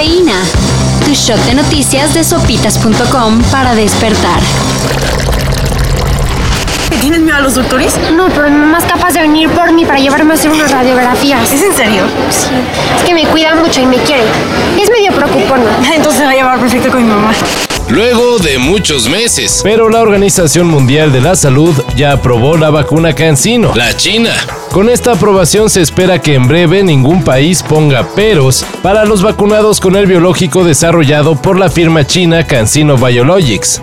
Cafeína. Tu shot de noticias de sopitas.com para despertar. ¿Tienes miedo a los doctores? No, pero mi mamá es capaz de venir por mí para llevarme a hacer unas radiografías. ¿Es en serio? Sí. Es que me cuida mucho y me quiere. Es medio preocupona. Entonces va a llevar perfecto con mi mamá. Luego de muchos meses. Pero la Organización Mundial de la Salud ya aprobó la vacuna CanSino. La China. Con esta aprobación se espera que en breve ningún país ponga peros para los vacunados con el biológico desarrollado por la firma china CanSino Biologics.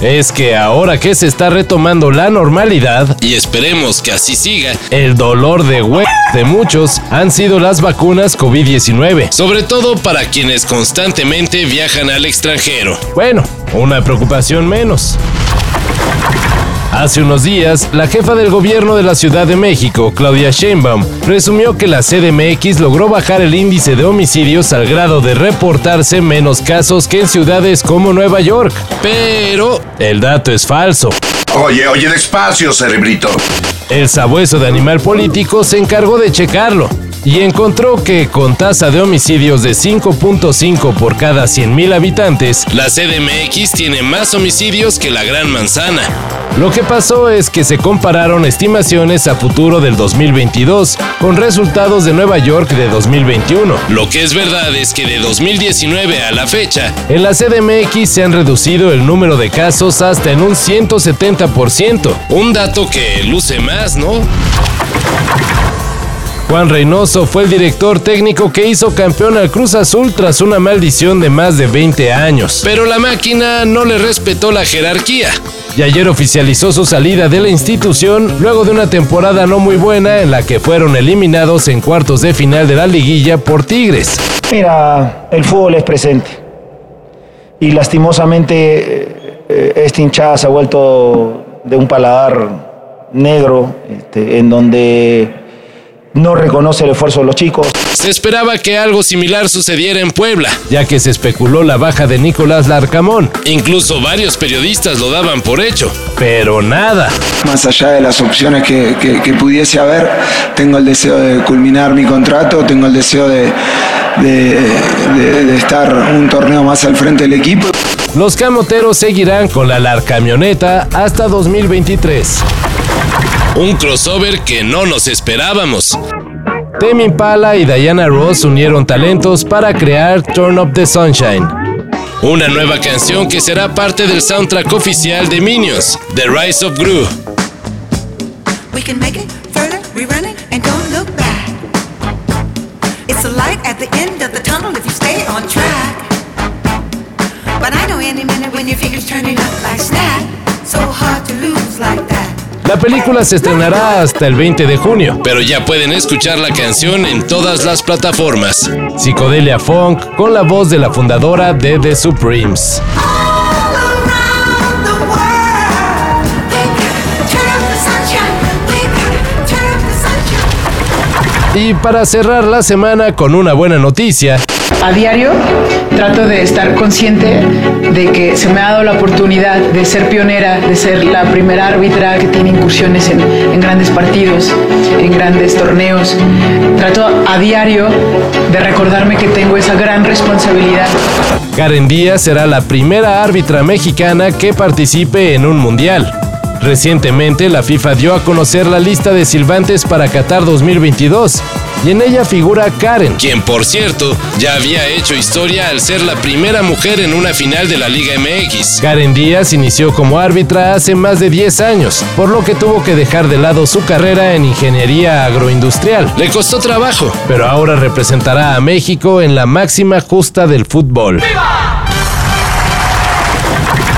Es que ahora que se está retomando la normalidad, y esperemos que así siga, el dolor de hue de muchos han sido las vacunas COVID-19. Sobre todo para quienes constantemente viajan al extranjero. Bueno, una preocupación menos. Hace unos días, la jefa del gobierno de la Ciudad de México, Claudia Sheinbaum, presumió que la CDMX logró bajar el índice de homicidios al grado de reportarse menos casos que en ciudades como Nueva York. Pero el dato es falso. Oye, oye, despacio, cerebrito. El sabueso de animal político se encargó de checarlo y encontró que con tasa de homicidios de 5.5 por cada 100.000 habitantes, la CDMX tiene más homicidios que la Gran Manzana. Lo que pasó es que se compararon estimaciones a futuro del 2022 con resultados de Nueva York de 2021. Lo que es verdad es que de 2019 a la fecha, en la CDMX se han reducido el número de casos hasta en un 170%. Un dato que luce más, ¿no? Juan Reynoso fue el director técnico que hizo campeón al Cruz Azul tras una maldición de más de 20 años. Pero la máquina no le respetó la jerarquía. Y ayer oficializó su salida de la institución luego de una temporada no muy buena en la que fueron eliminados en cuartos de final de la liguilla por Tigres. Mira, el fútbol es presente. Y lastimosamente eh, esta hinchada se ha vuelto de un paladar negro, este, en donde no reconoce el esfuerzo de los chicos. Se esperaba que algo similar sucediera en Puebla, ya que se especuló la baja de Nicolás Larcamón. Incluso varios periodistas lo daban por hecho. Pero nada. Más allá de las opciones que, que, pudiese haber, tengo el deseo de culminar mi contrato, tengo el deseo de, de, de estar un torneo más al frente del equipo. Los camoteros seguirán con la Larcamioneta hasta 2023. Un crossover que no nos esperábamos. Temi Impala y Diana Ross unieron talentos para crear Turn Up the Sunshine. Una nueva canción que será parte del soundtrack oficial de Minions, The Rise of Gru. So La película se estrenará hasta el 20 de junio, pero ya pueden escuchar la canción en todas las plataformas. Psicodelia Funk con la voz de la fundadora de The Supremes. Y para cerrar la semana con una buena noticia. A diario trato de estar consciente de que se me ha dado la oportunidad de ser pionera, de ser la primera árbitra que tiene incursiones en, en grandes partidos, en grandes torneos. Trato a diario de recordarme que tengo esa gran responsabilidad. Karen Díaz será la primera árbitra mexicana que participe en un mundial. Recientemente la FIFA dio a conocer la lista de silbantes para Qatar 2022 y en ella figura Karen, quien por cierto ya había hecho historia al ser la primera mujer en una final de la Liga MX. Karen Díaz inició como árbitra hace más de 10 años, por lo que tuvo que dejar de lado su carrera en ingeniería agroindustrial. Le costó trabajo, pero ahora representará a México en la máxima justa del fútbol.